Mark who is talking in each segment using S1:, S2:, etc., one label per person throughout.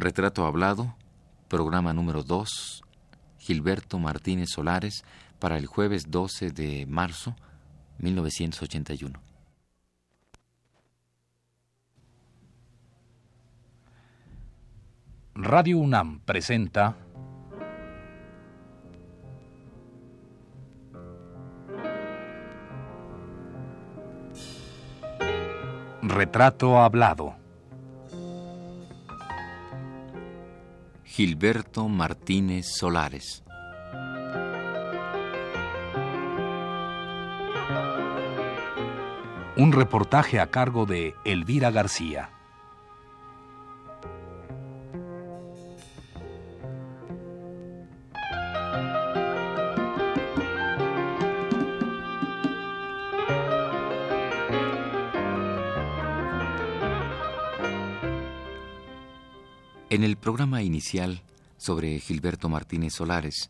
S1: Retrato Hablado, programa número 2, Gilberto Martínez Solares, para el jueves 12 de marzo 1981.
S2: Radio UNAM presenta Retrato Hablado.
S1: Gilberto Martínez Solares.
S2: Un reportaje a cargo de Elvira García.
S1: En el programa inicial sobre Gilberto Martínez Solares,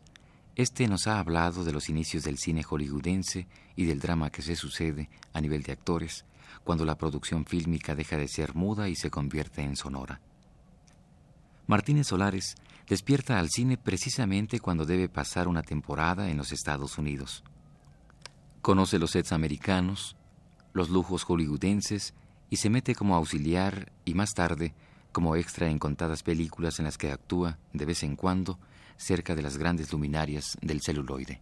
S1: este nos ha hablado de los inicios del cine hollywoodense y del drama que se sucede a nivel de actores cuando la producción fílmica deja de ser muda y se convierte en sonora. Martínez Solares despierta al cine precisamente cuando debe pasar una temporada en los Estados Unidos. Conoce los sets americanos, los lujos hollywoodenses y se mete como auxiliar y más tarde como extra en contadas películas en las que actúa, de vez en cuando, cerca de las grandes luminarias del celuloide.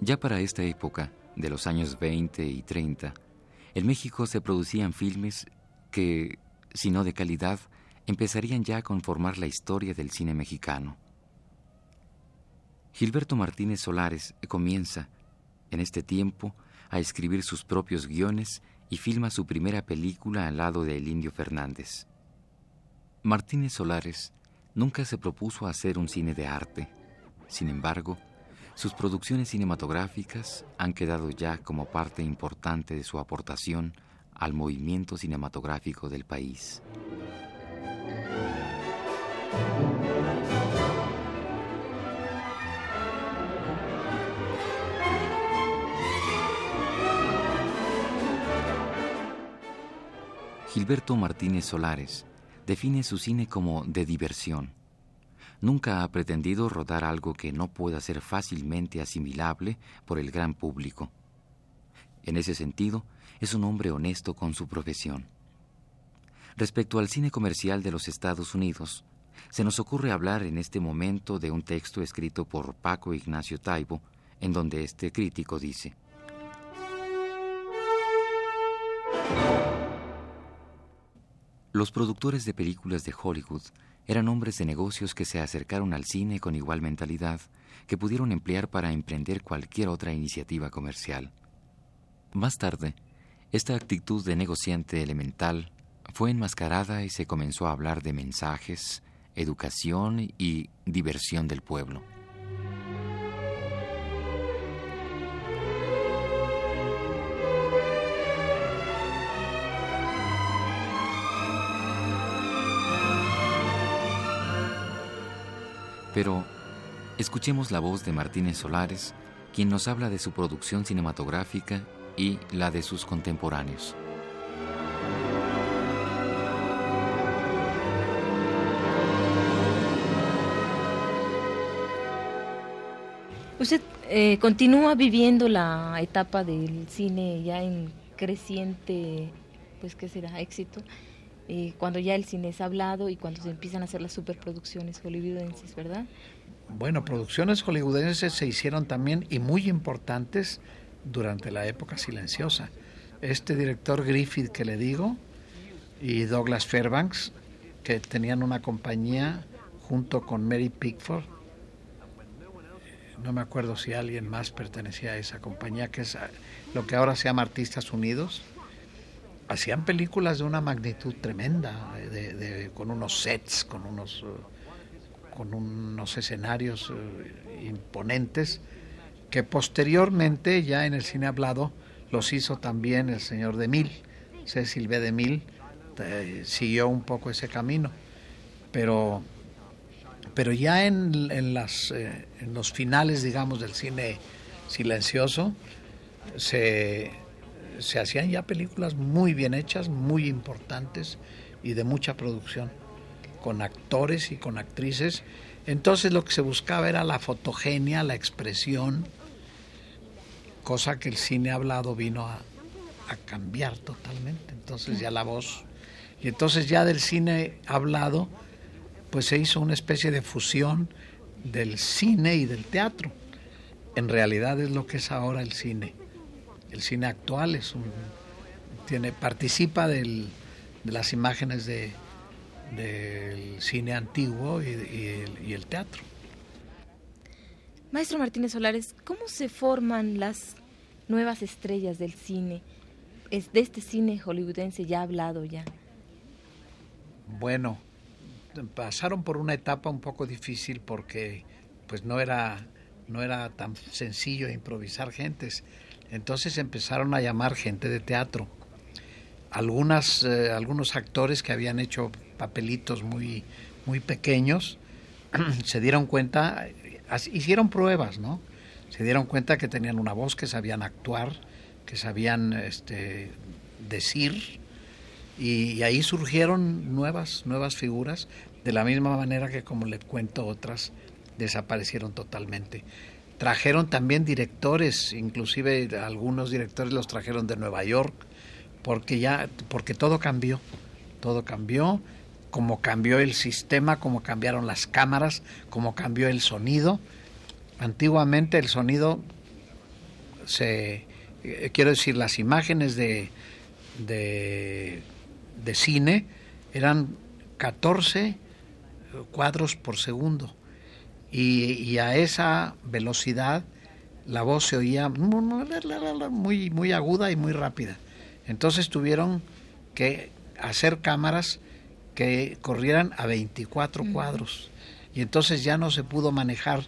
S1: Ya para esta época, de los años 20 y 30, en México se producían filmes que, si no de calidad, empezarían ya a conformar la historia del cine mexicano. Gilberto Martínez Solares comienza, en este tiempo, a escribir sus propios guiones y filma su primera película al lado de El Indio Fernández. Martínez Solares nunca se propuso hacer un cine de arte. Sin embargo, sus producciones cinematográficas han quedado ya como parte importante de su aportación al movimiento cinematográfico del país. Gilberto Martínez Solares define su cine como de diversión nunca ha pretendido rodar algo que no pueda ser fácilmente asimilable por el gran público. En ese sentido, es un hombre honesto con su profesión. Respecto al cine comercial de los Estados Unidos, se nos ocurre hablar en este momento de un texto escrito por Paco Ignacio Taibo, en donde este crítico dice, Los productores de películas de Hollywood eran hombres de negocios que se acercaron al cine con igual mentalidad que pudieron emplear para emprender cualquier otra iniciativa comercial. Más tarde, esta actitud de negociante elemental fue enmascarada y se comenzó a hablar de mensajes, educación y diversión del pueblo. Pero escuchemos la voz de Martínez Solares, quien nos habla de su producción cinematográfica y la de sus contemporáneos.
S3: Usted eh, continúa viviendo la etapa del cine ya en creciente, pues qué será, éxito. Eh, cuando ya el cine es hablado y cuando se empiezan a hacer las superproducciones hollywoodenses, ¿verdad?
S4: Bueno, producciones hollywoodenses se hicieron también y muy importantes durante la época silenciosa. Este director Griffith que le digo y Douglas Fairbanks, que tenían una compañía junto con Mary Pickford, no me acuerdo si alguien más pertenecía a esa compañía, que es lo que ahora se llama Artistas Unidos, hacían películas de una magnitud tremenda, con unos sets, con unos, eh, con unos escenarios eh, imponentes, que posteriormente, ya en el cine hablado, los hizo también el señor de Mil, Cecil B. de Mil, siguió un poco ese camino. Pero, pero ya en, las, eh, en los finales, digamos, del cine silencioso, se, se hacían ya películas muy bien hechas, muy importantes y de mucha producción, con actores y con actrices. Entonces lo que se buscaba era la fotogenia, la expresión, cosa que el cine hablado vino a, cambiar totalmente. Entonces ya la voz, y entonces ya del cine hablado, pues se hizo una especie de fusión del cine y del teatro. En realidad es lo que es ahora el cine. El cine actual es un, tiene, participa del, de las imágenes de, del cine antiguo y, y el teatro.
S3: Maestro Martínez Solares, ¿cómo se forman las nuevas estrellas del cine? Es de este cine hollywoodense ya hablado ya.
S4: Bueno, pasaron por una etapa un poco difícil porque pues no era no era tan sencillo improvisar gentes. Entonces empezaron a llamar gente de teatro. Algunas, eh, algunos actores que habían hecho papelitos muy, muy pequeños se dieron cuenta, hicieron pruebas, ¿no? Se dieron cuenta que tenían una voz, que sabían actuar, que sabían este, decir, y, ahí surgieron nuevas, nuevas figuras, de la misma manera que como les cuento otras, desaparecieron totalmente. Trajeron también directores, inclusive algunos directores los trajeron de Nueva York, porque ya, porque todo cambió, todo cambió, como cambió el sistema, como cambiaron las cámaras, como cambió el sonido. Antiguamente el sonido se, eh, quiero decir, las imágenes de, de, cine eran 14 cuadros por segundo y, a esa velocidad la voz se oía muy, muy aguda y muy rápida. Entonces tuvieron que hacer cámaras que corrieran a 24 cuadros y entonces ya no se pudo manejar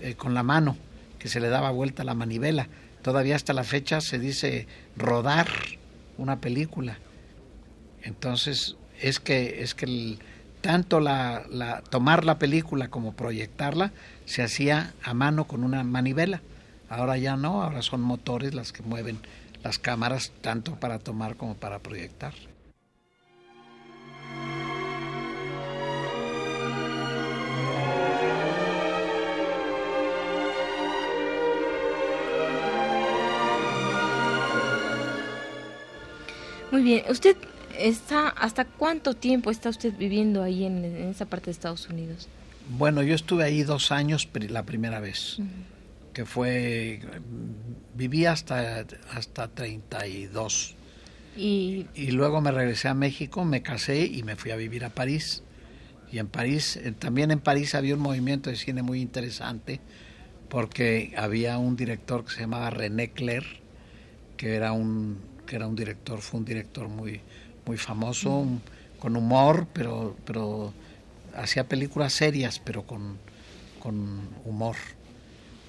S4: eh, con la mano, que se le daba vuelta la manivela todavía hasta la fecha se dice rodar una película. Entonces, es que, es que tanto la, la, tomar la película como proyectarla se hacía a mano con una manivela. Ahora ya no, ahora son motores las que mueven las cámaras tanto para tomar como para proyectar.
S3: Muy bien, usted está, ¿hasta cuánto tiempo está usted viviendo ahí en, esa parte de Estados Unidos?
S4: Bueno, yo estuve ahí dos años la primera vez, que fue, viví hasta, hasta 32. Y, y luego me regresé a México, me casé y me fui a vivir a París. Y en París, eh, también en París había un movimiento de cine muy interesante, porque había un director que se llamaba René Clair, que era un que era un director, fue un director muy, muy famoso, con humor, pero, pero hacía películas serias, pero con, con humor.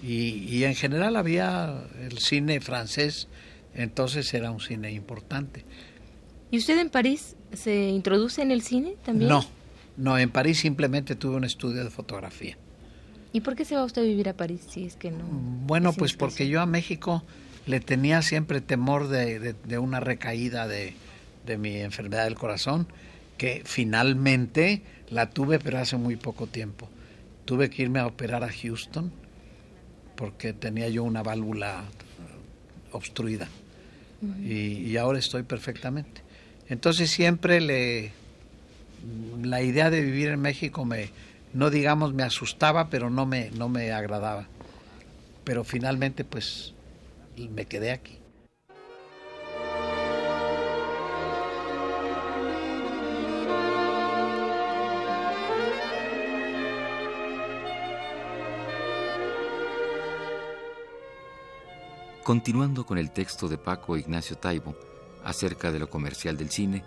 S4: Y, y, en general había el cine francés, entonces era un cine importante.
S3: ¿Y usted en París se introduce en el cine también?
S4: No, no, en París simplemente tuve un estudio de fotografía.
S3: ¿Y por qué se va usted a vivir a París si es que no?
S4: Bueno, pues porque yo a México le tenía siempre temor de, una recaída de, mi enfermedad del corazón, que finalmente la tuve, pero hace muy poco tiempo. Tuve que irme a operar a Houston porque tenía yo una válvula obstruida y, ahora estoy perfectamente. Entonces siempre le la idea de vivir en México me no digamos me asustaba, pero no me no me agradaba. Pero finalmente pues y me quedé aquí.
S1: Continuando con el texto de Paco Ignacio Taibo acerca de lo comercial del cine,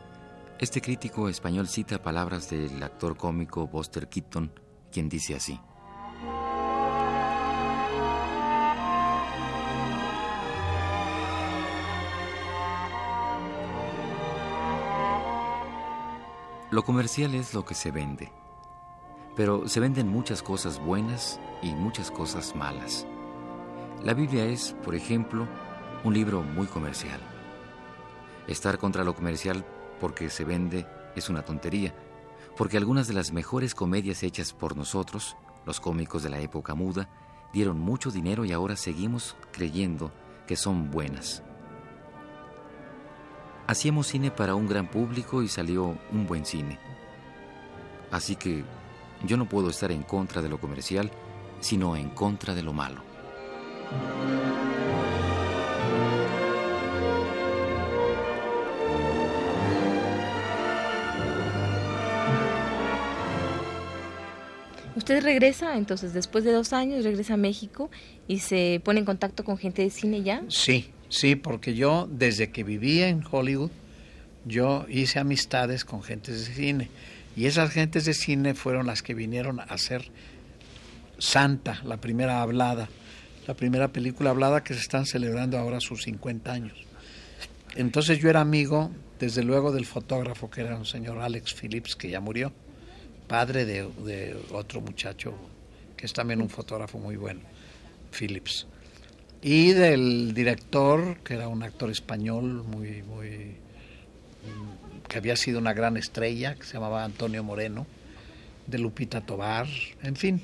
S1: este crítico español cita palabras del actor cómico Buster Keaton, quien dice así. Lo comercial es lo que se vende, pero se venden muchas cosas buenas y muchas cosas malas. La Biblia es, por ejemplo, un libro muy comercial. Estar contra lo comercial porque se vende es una tontería, porque algunas de las mejores comedias hechas por nosotros, los cómicos de la época muda, dieron mucho dinero y ahora seguimos creyendo que son buenas. Hacíamos cine para un gran público y salió un buen cine. Así que yo no puedo estar en contra de lo comercial, sino en contra de lo malo.
S3: Usted regresa, entonces, después de dos años, regresa a México y se pone en contacto con gente de cine ya.
S4: Sí, sí, porque yo desde que vivía en Hollywood, yo hice amistades con gentes de cine. Y esas gentes de cine fueron las que vinieron a hacer Santa, la primera hablada, la primera película hablada que se están celebrando ahora sus 50 años. Entonces yo era amigo, desde luego, del fotógrafo que era un señor Alex Phillips, que ya murió padre de, otro muchacho que es también un fotógrafo muy bueno, Phillips. Y del director, que era un actor español muy, muy, mm, que había sido una gran estrella, que se llamaba Antonio Moreno, de Lupita Tobar, en fin,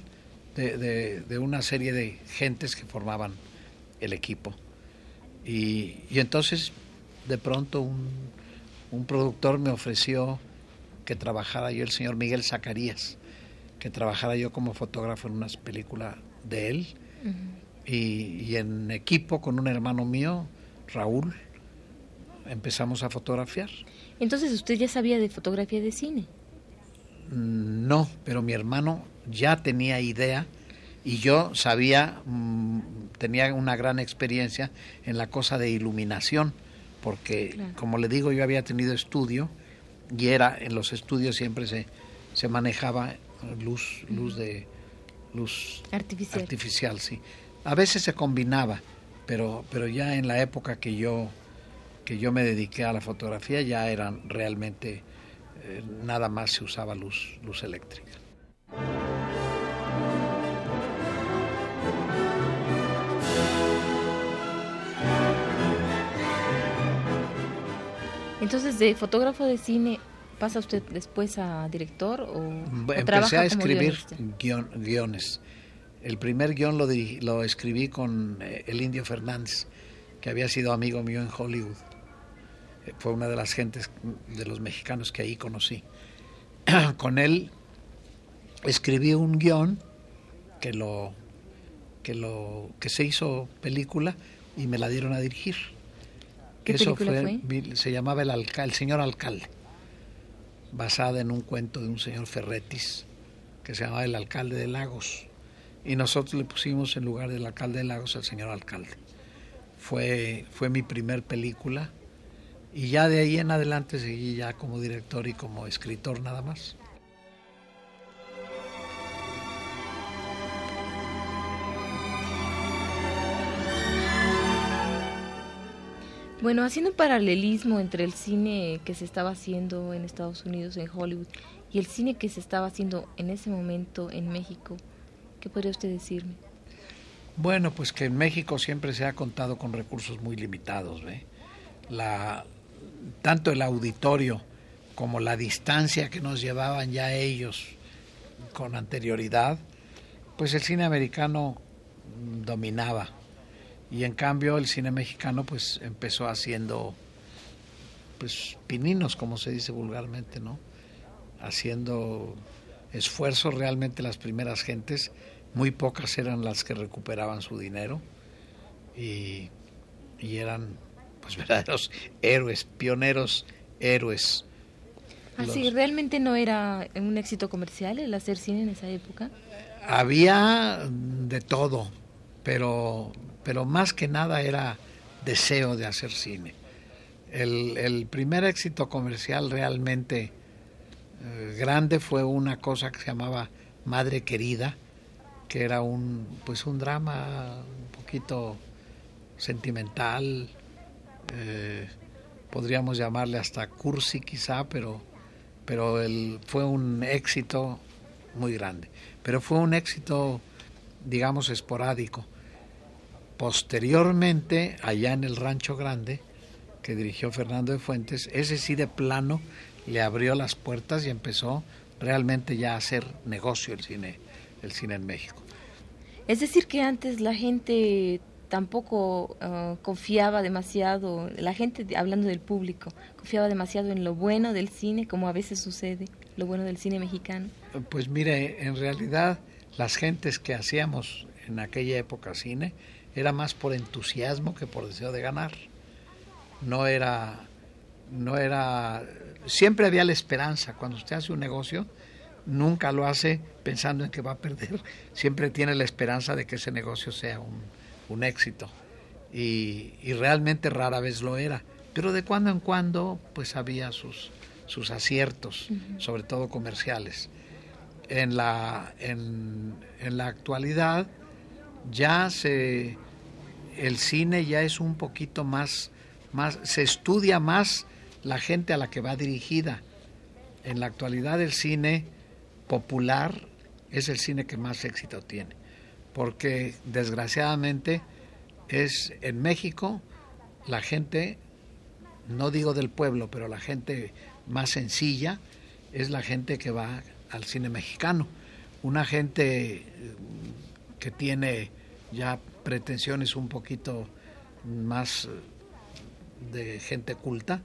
S4: de, una serie de gentes que formaban el equipo. Y, entonces, de pronto, un, un productor me ofreció que trabajara yo, el señor Miguel Zacarías, que trabajara yo como fotógrafo en una película de él. y, en equipo con un hermano mío, Raúl, empezamos a fotografiar.
S3: Entonces, ¿usted ya sabía de fotografía de cine?
S4: Mm, no, pero mi hermano ya tenía idea y yo sabía, mm, tenía una gran experiencia en la cosa de iluminación, porque como le digo, yo había tenido estudio y era en los estudios siempre se, se manejaba luz luz de luz
S3: artificial.
S4: artificial sí. A veces se combinaba pero pero ya en la época que yo que yo me dediqué a la fotografía ya eran realmente eh, nada más se usaba luz luz eléctrica
S3: Entonces, de fotógrafo de cine, ¿pasa usted después a director o,
S4: Empecé a escribir guiones. El primer guion lo, lo escribí con eh, el Indio Fernández, que había sido amigo mío en Hollywood. Eh, fue una de las gentes de los mexicanos que ahí conocí. con él escribí un guion que lo que lo que se hizo película y me la dieron a dirigir.
S3: ¿Qué Eso fue,
S4: se llamaba el, el señor alcalde, basada en un cuento de un señor Ferretis que se llamaba el alcalde de Lagos. Y nosotros le pusimos en lugar del alcalde de Lagos al señor alcalde. Fue, fue mi primer película y ya de ahí en adelante seguí ya como director y como escritor nada más.
S3: Bueno, haciendo un paralelismo entre el cine que se estaba haciendo en Estados Unidos, en Hollywood, y el cine que se estaba haciendo en ese momento en México, ¿qué podría usted decirme?
S4: Bueno, pues que en México siempre se ha contado con recursos muy limitados, ¿ve? Tanto el auditorio como la distancia que nos llevaban ya ellos con anterioridad, pues el cine americano dominaba y en cambio el cine mexicano pues empezó haciendo pues pininos como se dice vulgarmente no haciendo esfuerzos realmente las primeras gentes. Muy pocas eran las que recuperaban su dinero y, y eran pues verdaderos héroes pioneros héroes.
S3: Así realmente no era un éxito comercial el hacer cine en esa época.
S4: Había de todo pero pero más que nada era deseo de hacer cine. El, primer éxito comercial realmente eh, grande fue una cosa que se llamaba Madre Querida, que era un, pues un drama un poquito sentimental, eh, podríamos llamarle hasta cursi quizá, pero, pero el, fue un éxito muy grande. Pero fue un éxito, digamos, esporádico. Posteriormente, allá en el Rancho Grande, que dirigió Fernando de Fuentes, ese sí de plano le abrió las puertas y empezó realmente ya a hacer negocio el cine, el cine en México.
S3: Es decir, que antes la gente tampoco ah, confiaba demasiado, la gente, hablando del público, confiaba demasiado en lo bueno del cine, como a veces sucede, lo bueno del cine mexicano.
S4: Pues mire, en realidad las gentes que hacíamos en aquella época cine era más por entusiasmo que por deseo de ganar. No era, no era, siempre había la esperanza. Cuando usted hace un negocio, nunca lo hace pensando en que va a perder. Siempre tiene la esperanza de que ese negocio sea un, un éxito. Y, y, realmente rara vez lo era. Pero de cuando en cuando, pues había sus, sus aciertos, sobre todo comerciales. En la, en, en la actualidad ya se el cine ya es un poquito más, más, se estudia más la gente a la que va dirigida. En la actualidad el cine popular es el cine que más éxito tiene, porque desgraciadamente es en México la gente, no digo del pueblo, pero la gente más sencilla es la gente que va al cine mexicano. Una gente que tiene ya pretensiones un poquito más de gente culta,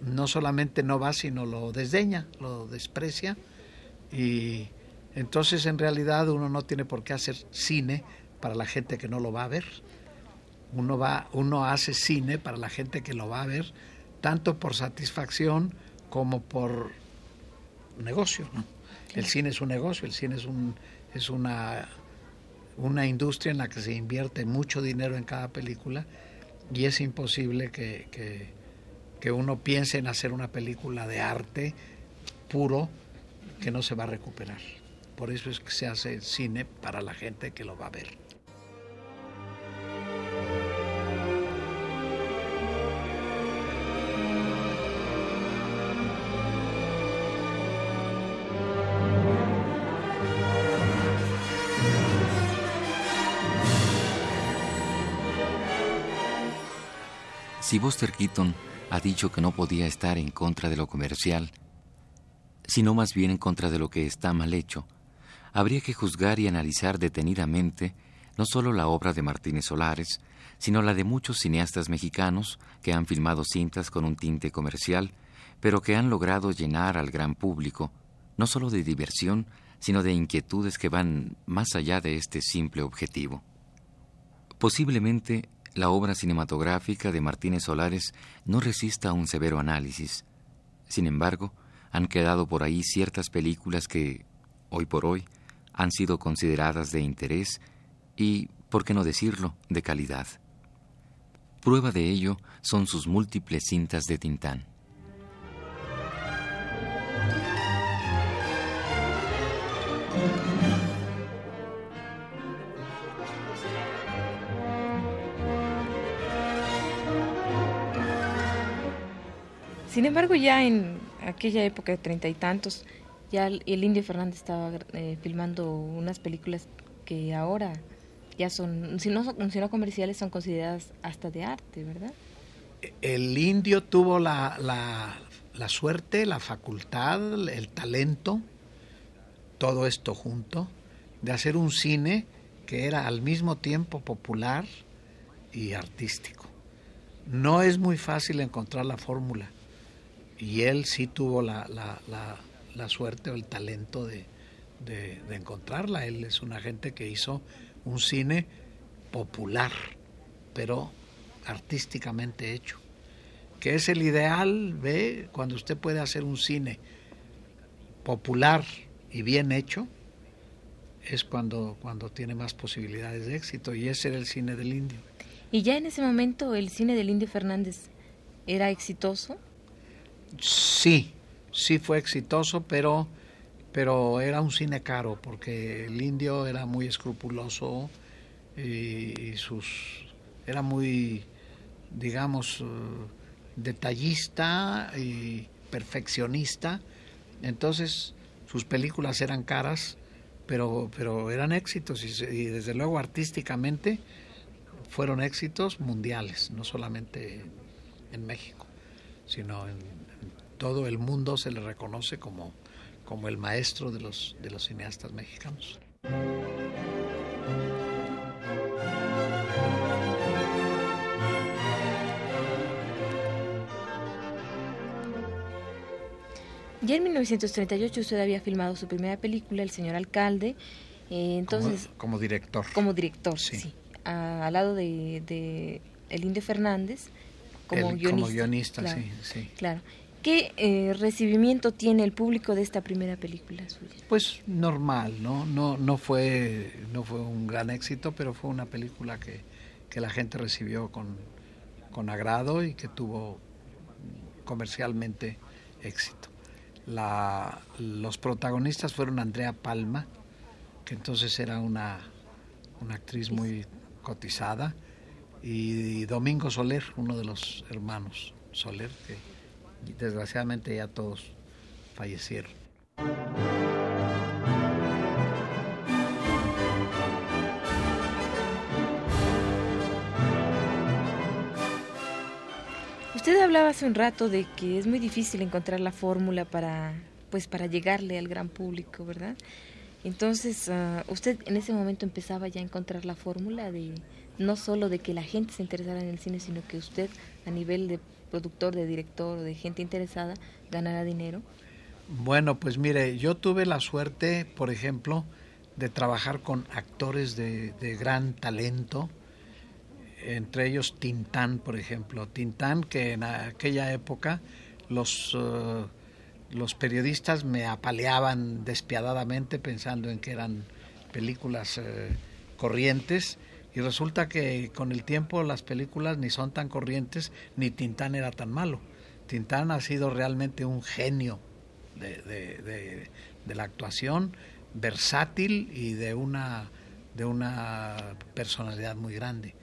S4: no solamente no va, sino lo desdeña, lo desprecia y entonces en realidad uno no tiene por qué hacer cine para la gente que no lo va a ver. Uno va, uno hace cine para la gente que lo va a ver, tanto por satisfacción como por negocio. El cine es un negocio, el cine es un es una una industria en la que se invierte mucho dinero en cada película y es imposible que, que, uno piense en hacer una película de arte puro que no se va a recuperar. Por eso es que se hace cine para la gente que lo va a ver.
S1: Si Buster Keaton ha dicho que no podía estar en contra de lo comercial, sino más bien en contra de lo que está mal hecho. Habría que juzgar y analizar detenidamente no solo la obra de Martínez Solares, sino la de muchos cineastas mexicanos que han filmado cintas con un tinte comercial, pero que han logrado llenar al gran público, no solo de diversión, sino de inquietudes que van más allá de este simple objetivo. Posiblemente la obra cinematográfica de Martínez Solares no resista a un severo análisis. Sin embargo, han quedado por ahí ciertas películas que, hoy por hoy, han sido consideradas de interés y, por qué no decirlo, de calidad. Prueba de ello son sus múltiples cintas de Tintán.
S3: Sin embargo, ya en aquella época de treinta y tantos, ya el, Indio Fernández estaba eh, filmando unas películas que ahora ya son, si no, si no comerciales, son consideradas hasta de arte, ¿verdad?
S4: El indio tuvo la, la, la suerte, la facultad, el talento, todo esto junto, de hacer un cine que era al mismo tiempo popular y artístico. No es muy fácil encontrar la fórmula y él sí tuvo la, la, la, suerte o el talento de, de, encontrarla. Él es una gente que hizo un cine popular, pero artísticamente hecho, que es el ideal, ve, cuando usted puede hacer un cine popular y bien hecho, es cuando, cuando tiene más posibilidades de éxito, y ese era el cine del indio.
S3: ¿Y ya en ese momento el cine del indio Fernández era exitoso?
S4: Sí, sí fue exitoso, pero, pero era un cine caro, porque el indio era muy escrupuloso y, sus era muy, digamos, eh, detallista y perfeccionista. Entonces, sus películas eran caras, pero, pero eran éxitos y, y desde luego artísticamente fueron éxitos mundiales, no solamente en México, sino en, todo el mundo se le reconoce como, como el maestro de los, de los cineastas mexicanos.
S3: Ya en 1938 usted había filmado su primera película, El señor alcalde. Eh, entonces,
S4: como, director.
S3: Como director, sí. al lado de, de El Indio Fernández, como guionista.
S4: Como guionista, sí, sí.
S3: Claro. ¿Qué eh, recibimiento tiene el público de esta primera película suya?
S4: Pues normal, ¿no? No, no, fue, no fue un gran éxito, pero fue una película que, que la gente recibió con, con agrado y que tuvo comercialmente éxito. La, los protagonistas fueron Andrea Palma, que entonces era una, una actriz muy cotizada, y Domingo Soler, uno de los hermanos Soler, que desgraciadamente ya todos fallecieron.
S3: Usted hablaba hace un rato de que es muy difícil encontrar la fórmula para pues para llegarle al gran público, ¿verdad? Entonces, ah, usted en ese momento empezaba ya a encontrar la fórmula de no solo de que la gente se interesara en el cine, sino que usted a nivel de productor, de director o de gente interesada ganara dinero?
S4: Bueno, pues mire, yo tuve la suerte, por ejemplo, de trabajar con actores de, gran talento, entre ellos Tintán, por ejemplo. Tintán, que en aquella época los, eh, los periodistas me apaleaban despiadadamente pensando en que eran películas eh, corrientes y resulta que con el tiempo las películas ni son tan corrientes ni Tintán era tan malo. Tintán ha sido realmente un genio de, la actuación, versátil y de una, de una personalidad muy grande.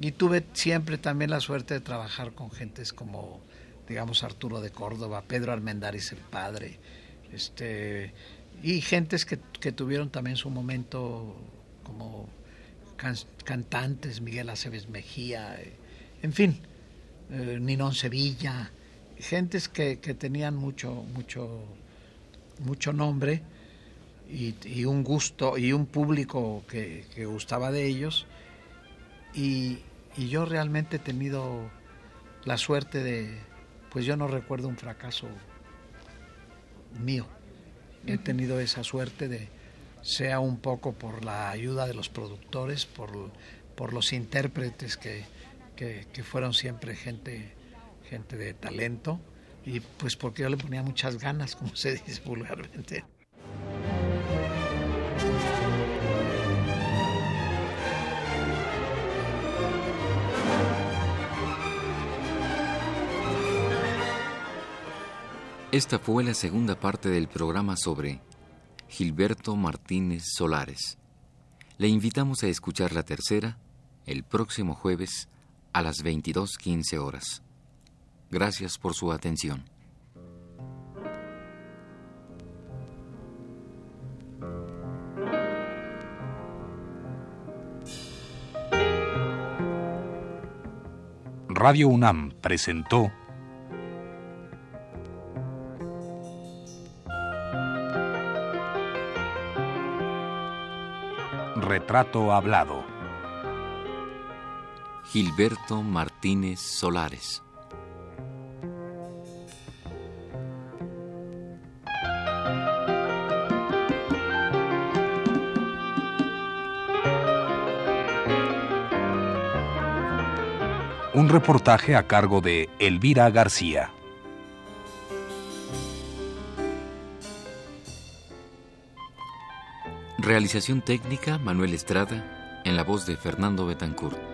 S4: Y tuve siempre también la suerte de trabajar con gentes como, digamos, Arturo de Córdoba, Pedro Armendáriz el padre, este, y gentes que, que tuvieron también su momento como cantantes, Miguel Aceves Mejía, eh, en fin, eh, Ninón Sevilla, gentes que, tenían mucho, mucho, mucho nombre y, un gusto y un público que, gustaba de ellos. Y, y, yo realmente he tenido la suerte de, pues yo no recuerdo un fracaso mío. He tenido esa suerte de, sea un poco por la ayuda de los productores, por, por los intérpretes que, que, fueron siempre gente, gente de talento y pues porque yo le ponía muchas ganas, como se dice vulgarmente.
S1: Esta fue la segunda parte del programa sobre Gilberto Martínez Solares. Le invitamos a escuchar la tercera el próximo jueves a las 22.15 horas. Gracias por su atención.
S2: Radio UNAM presentó Retrato Hablado.
S1: Gilberto Martínez Solares.
S2: Un reportaje a cargo de Elvira García.
S1: Realización técnica Manuel Estrada en la voz de Fernando Betancourt.